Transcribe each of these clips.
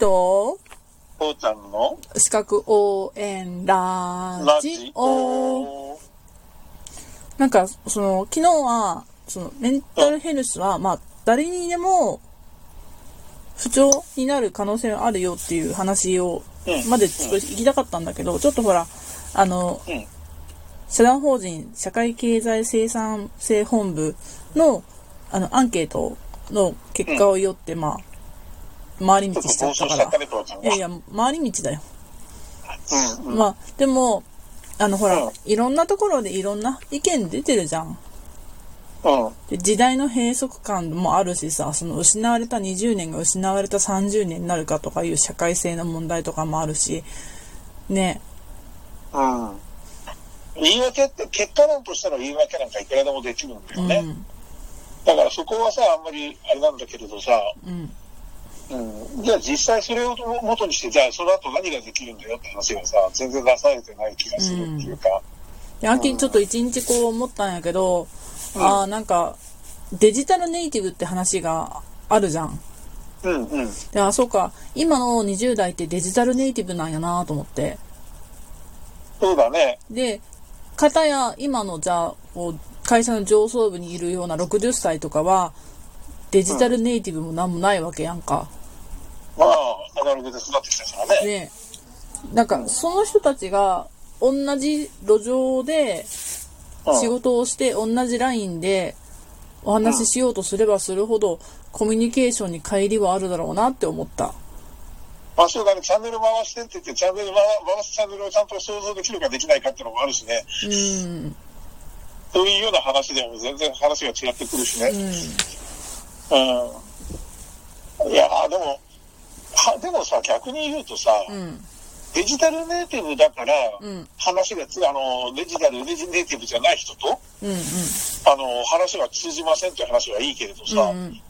と、こうちゃんの？資格応援ラジオ。オ。なんか、その、昨日は、その、メンタルヘルスは、まあ、誰にでも、不調になる可能性があるよっていう話を、うんまでちょっと行きたかったんだけど、ちょっとほら、あの、うん。社団法人社会経済生産性本部の、あの、アンケートの結果をよって、まあ、回り道しちゃったから。いやいや、回り道だよ。うんうん。まあ、でも、あの、ほら、うんいろんなところでいろんな意見出てるじゃん。うん。で時代の閉塞感もあるしさ、その失われた20年が失われた30年になるかとかいう社会性の問題とかもあるし、ね、うん。言い訳って、結果論としたら言い訳なんかいくらでもできるんだうん、よね。だからそこはさ、あんまりあれなんだけれどさ、うん、うん。じゃあ実際それを元にして、じゃあその後何ができるんだよって話がさ、全然出されてない気がするっていうか。で、秋ちょっと一日こう思ったんやけど、うんああ、なんか、デジタルネイティブって話があるじゃん。うんうん。で、あ、そうか、今の20代ってデジタルネイティブなんやなと思って。そうだね。で、方や今のじゃあ、こう、会社の上層部にいるような60歳とかは、デジタルネイティブもなんもないわけやんか。まあ、アナログで育ってきたからね。で、なんか、その人たちが、同じ路上でうん仕事をして、同じラインでお話ししようとすればするほど、コミュニケーションに乖離はあるだろうなって思った。まあ、そうだね、チャンネル回してって言って、チャンネル回回すチャンネルをちゃんと想像できるかできないかっていうのもあるしね。うん、そういうような話でも全然話が違ってくるしね。うん、うん。いやーでも、は、でもさ、逆に言うとさ、うん、デジタルネイティブだから、うん、話がつ、あの、デジタル、デジネイティブじゃない人と、うん、うん、あの、話が通じませんっていう話はいいけれどさ、うん。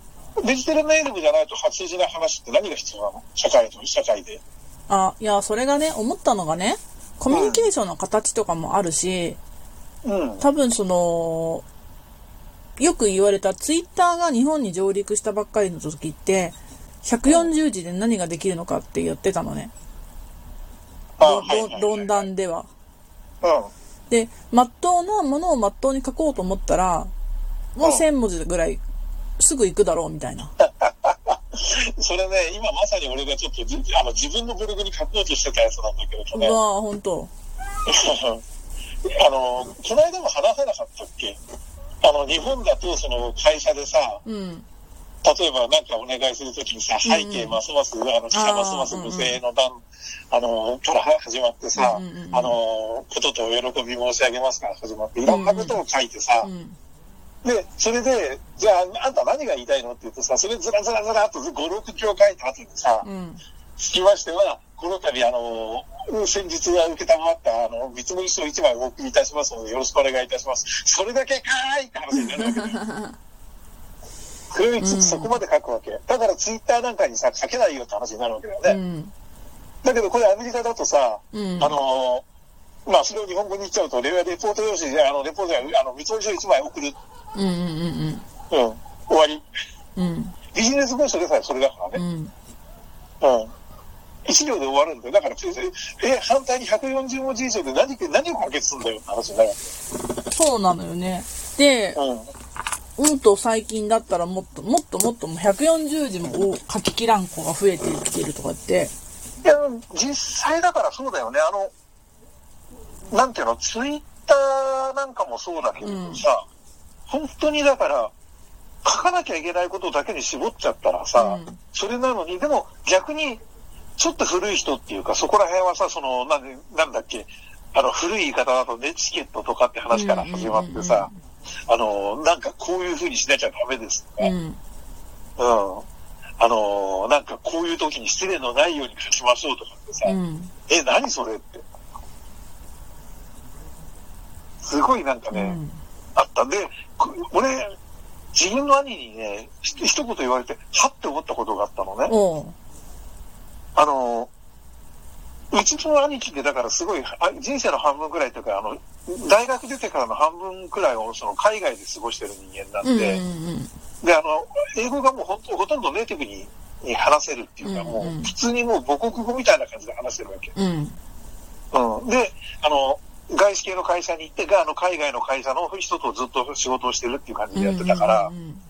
デジタルネイティブじゃないと通じない話って何が必要なの？社会と、社会で。あ、いや、それがね、思ったのがね、コミュニケーションの形とかもあるし、うん。多分その、よく言われたツイッターが日本に上陸したばっかりの時って、140字で何ができるのかって言ってたのね。論談では。うん。で、まっとうなものをまっとうに書こうと思ったら、もううん1000文字ぐらいすぐ行くだろうみたいな。それね、今まさに俺がちょっとじあの自分のブログに書こうとしてたやつなんだけれどね。うわぁ、ほんと。あの、この間も話さなかったっけ？あの、日本だとその会社でさ、うん。例えばなんかお願いするときにさ、背景ますます、あの、下ますます無声の段、あの、から始まってさ、うんうんうんあの、こととお喜び申し上げますから始まって、いろんなことを書いてさ、うん。で、それで、じゃあ、あんた何が言いたいのって言うとさ、それずらずらずらっと5、6行書いた後にさ、うん。つきましては、この度、あの、先日は受けたまった、あの、見積もり書1枚お送りいたしますので、よろしくお願いいたします。それだけかーいって話になるわけだよ。それをいつうんそこまで書くわけ。だからツイッターなんかにさ、書けないよって話になるわけだよね。うん。だけどこれアメリカだとさ、うんあの、まあ、それを日本語に言っちゃうと、レレポート用紙で、あの、レポートで、あの、見積もり書1枚送る。うん。うん。うん。終わり。うん。うん。ビジネス文書でさえそれだからね。うん。うん。一行で終わるんだよ。だから、え、反対に140文字以上で何、何を解決するんだよって話になるわそうなのよね。で、け。うん。うんと最近だったらもっともっともっともう140字も書ききらん子が増えてきてるとかって、いや、実際だからそうだよね。あの、なんていうの、ツイッターなんかもそうだけどさ、本当にだから、書かなきゃいけないことだけに絞っちゃったらさ、うん。それなのに、でも逆に、ちょっと古い人っていうか、そこら辺はさ、その、なんでなんだっけ、あの、古い言い方だとね、チケットとかって話から始まってさ、あの、なんかこういう風にしなきゃダメですとか、うん、うん。あのーなんかこういう時に失礼のないように書きましょうとかってさ、うん、え、何それって。すごいなんかね、うん、あった。で、こ俺、自分の兄にね、ひ一言言われて、はって思ったことがあったのね。あのーうちの兄貴ってだからすごい、あ人生の半分くらいというか、あの、大学出てからの半分くらいをその海外で過ごしてる人間なんうん、で、うん、で、あの、英語がもうほほとんどネイティブにに話せるっていうか、うんうんもう普通にもう母国語みたいな感じで話してるわけ。うん。うん。で、あの、外資系の会社に行って、が、あの、海外の会社の人とずっと仕事をしてるっていう感じでやってたから、うんうんうん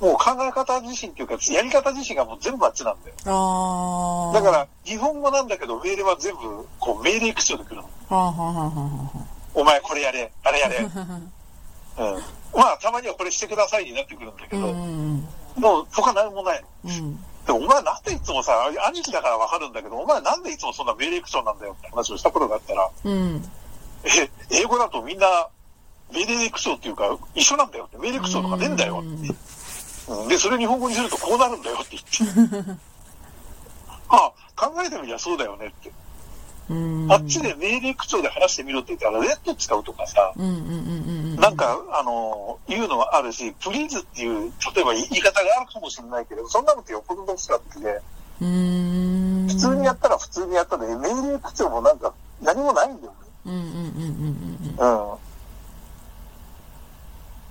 もう考え方自身っていうか、やり方自身がもう全部あっちなんだよ。ああ。だから、日本語なんだけど、命令は全部、こう、命令口調で来るの。はあ、はあはあはあお前これやれ、あれやれ。うん。はまあ、たまにはこれしてくださいになってくるんだけあ、うど、んもう他何もないの。うん。で、お前なんでいつもさ、兄貴だからわかるんだけど、お前なんでいつもそんな命令口調なんだよって話をしたことがあったら、うん。え、英語だとみんな、命令口調っていうか、一緒なんだよって、命令口調とかねえんだよって。うんで、それ日本語にするとこうなるんだよって言って。あ、考えてみりゃそうだよねって。うん。あっちで命令口調で話してみろって言ったら、レッド使うとかさ。なん、か、あの、言うのはあるし、プリーズっていう、例えば言い方があるかもしれないけど、そんなのってよっぽどの使ってて、うん。普通にやったら普通にやったで、命令口調もなんか何もないんだよね。うん。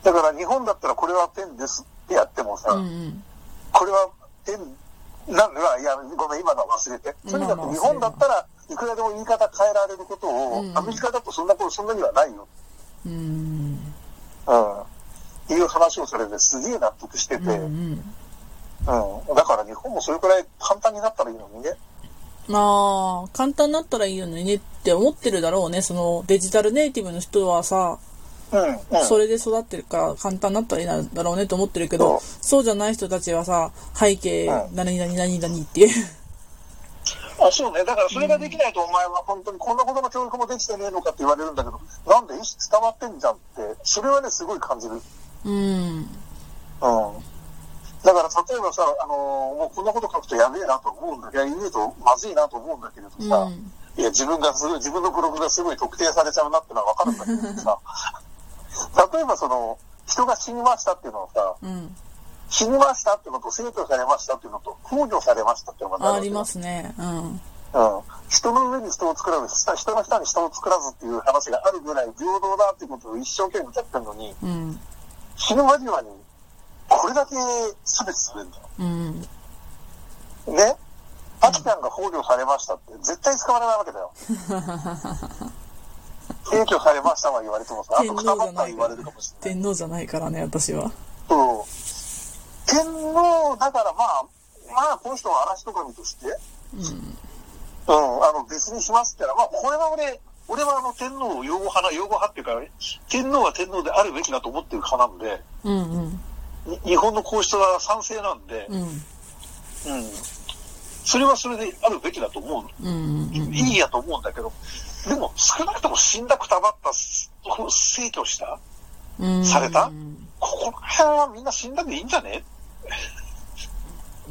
だから日本だったらこれはペンですってやってもさ、うん。うんこれはペンなんでは、いや、ごめん、今のは忘れて。とにかく日本だったらいくらでも言い方変えられることを、うんアメリカだとそんなこと、そんなにはないよ。うん。うん。いう話をされてすげえ納得してて、うんううん。ん。だから日本もそれくらい簡単になったらいいのにね。まあ、簡単になったらいいよねって思ってるだろうね。そのデジタルネイティブの人はさ。それで育ってるから簡単になったらいいんだろうねと思ってるけど、うんそうじゃない人たちはさ、背景う、ん何々何々っていう。あ、そうね。だからそれができないとお前は本当にこんなことの教育もできてねえのかって言われるんだけど、なんで意思伝わってんじゃんって、それはね、すごい感じる。うん。うん。だから例えばさ、あのーもうこんなこと書くとやべえなと思うんだけど、言うとまずいなと思うんだけれどさ、うん。いや、自分がすごい、自分のブログがすごい特定されちゃうなってのはわかるんだけどさ、例えばその、人が死にましたっていうのはさ、うん。死にましたっていうのと、制御されましたっていうのと、控除されましたっていうのがあありますね。うん。うん。人の上に人を作らず、下人の下に人を作らずっていう話があるぐらい平等だっていうことを一生懸命歌ってるのに、うん。死ぬ間際に、これだけ差別されるんだよ。うん。ねアキちゃんが放慮されましたって絶対使われないわけだよ。提供されましたは言われてもさ、あとくたばったは言われるかもしれない。天皇じゃないからね、私は。そう。天皇だからまあ、まあこの人は嵐とかにとして、うん。うん、あの別にしますってのは、まあこれは俺、俺はあの天皇を擁護派な、擁護派っていうか、天皇は天皇であるべきだと思ってる派なんで、うんうん。に日本の皇室は賛成なんで、うん。うん。それはそれであるべきだと思う。うんうんうん。いいやと思うんだけど、でも少なくとも死んだくたばった、逝去した、うん。された？ここの辺はみんな死んだでいいんじゃね？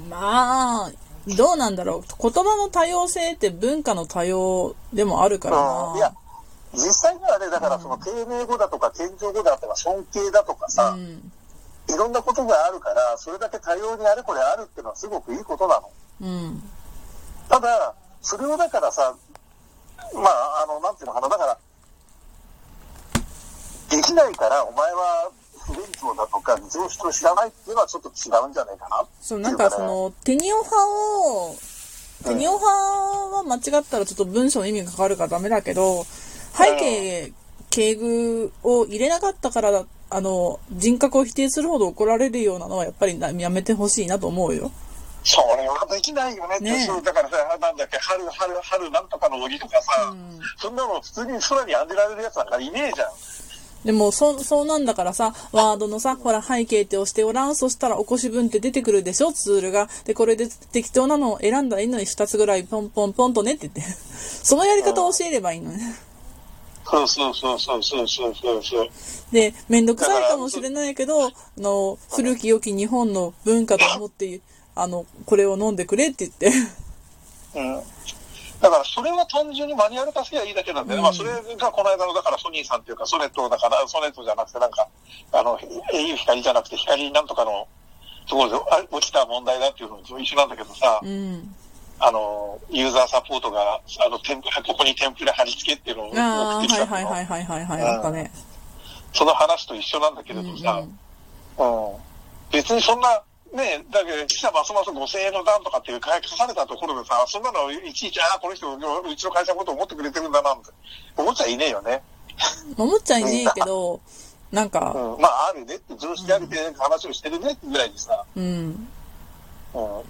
まあ、どうなんだろう。言葉の多様性って文化の多様でもあるからうん。いやな。、実際にはね、だからその丁寧語だとか謙譲語だとか尊敬だとかさ、うん。いろんなことがあるから、それだけ多様にあれこれあるっていうのはすごくいいことなの。うん。ただ、それをだからさ、まあ、あの、なんていうのかな、だから、できないから、お前は不勉強だとか、常識を知らないっていうのはちょっと違うんじゃないかな。そう、なんかその、テニオ派を、テニオ派は間違ったらちょっと文章の意味が変わるからダメだけど、背景、敬具を入れなかったから、あの、人格を否定するほど怒られるようなのはやっぱりやめてほしいなと思うよ。それはできないよねって、ねえそうだからさ、なんだっけ、春、春、春なんとかの荻とかさ、うんそんなの普通に空に案じられるやつなんかいねえじゃん。でも、そ、そうなんだからさ、ワードのさ、ほら、背景って押しておらん、そしたら起こし文って出てくるでしょ、ツールが。で、これで適当なのを選んだらいいのに2つぐらいポンポンポンとねって言って。そのやり方を教えればいいのね。そうそうそうそうそうそうそうそう。で、めんどくさいかもしれないけど、あの、古き良き日本の文化と思って、あの、これを飲んでくれって言って。うん。だから、それは単純にマニュアル化すりゃいいだけなんだよね。うんまあ、それがこの間の、だからソニーさんっていうか、ソネットだから、ソネットじゃなくて、なんか、あの、au 光じゃなくて、光なんとかのところであ落ちた問題だっていうのと一緒なんだけどさ、うん。あの、ユーザーサポートが、あの、テンプレ、ここにテンプレ貼り付けっていうのを送ってきたのはいはいはいはいはいはい、あったね。その話と一緒なんだけれどさ、うん別にそんな、ね、だけど、記者ますます5000円の段とかっていう書かれたところでさ、そんなのいちいち、ああ、この人、うちの会社のこと思ってくれてるんだな、って思っちゃいねえよね。思っちゃいねえけど、なんか、うん、まあ、あるねって、常識あるって話をしてるねってぐらいにさ、うん。うん。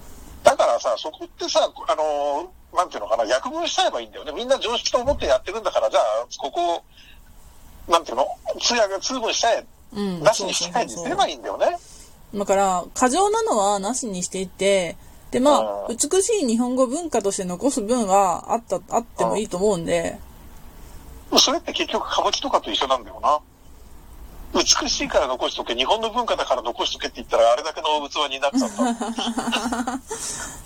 だからさ、そこってさ、あの、なんていうのかな、約分しちゃえばいいんだよね。みんな常識と思ってやってるんだから、じゃあ、ここ、なんていうの、通訳、通分しちゃえ、うん。なしにしちゃえにすればいいんだよね。だから、過剰なのはなしにしていって、で、まあ、うん美しい日本語文化として残す分はあった、あってもいいと思うんで、それって結局歌舞伎とかと一緒なんだよな。美しいから残しとけ、日本の文化だから残しとけって言ったらあれだけの器になっちゃった。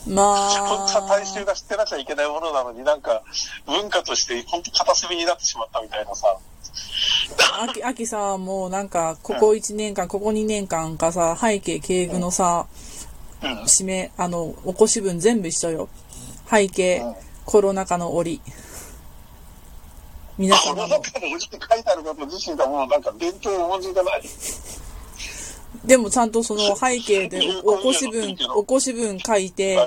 ま本当は大衆あ、が知ってなきゃいけないものなのになんか文化として本当片隅になってしまったみたいなさ。秋、秋さ、もうなんか、ここ1年間、ここ2年間かさ、背景、敬具のさ、うん。締め、あの、起こし文全部一緒よ。背景うん、コロナ禍の折。皆この様の。中で書いてあること自身がもうなんか伝統を重んじてない。でもちゃんとその背景で起こ し文、起こし文書いて。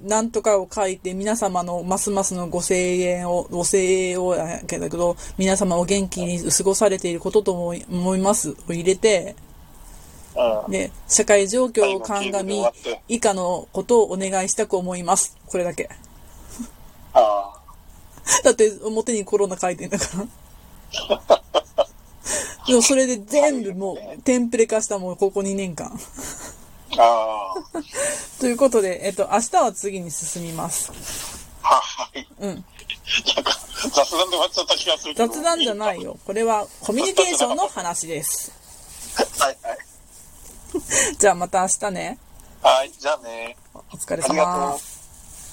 なんとかを書いて、皆様のますますのご声援を、ご声援をやけど、皆様お元気に過ごされていることとも思いますを入れて、うん。で、社会状況を鑑み、以下のことをお願いしたく思います。これだけ。ああ。だって表にコロナ書いてんだから。でもそれで全部もうテンプレ化したもん、ここ2年間。ああ。ということで、えっと、明日は次に進みます。はい。うん。なんか雑談で終わっちゃった気がするけど。雑談じゃないよ。これはコミュニケーションの話です。はいはい。じゃあまた明日ね。はい、じゃあね。お疲れありがと様う。。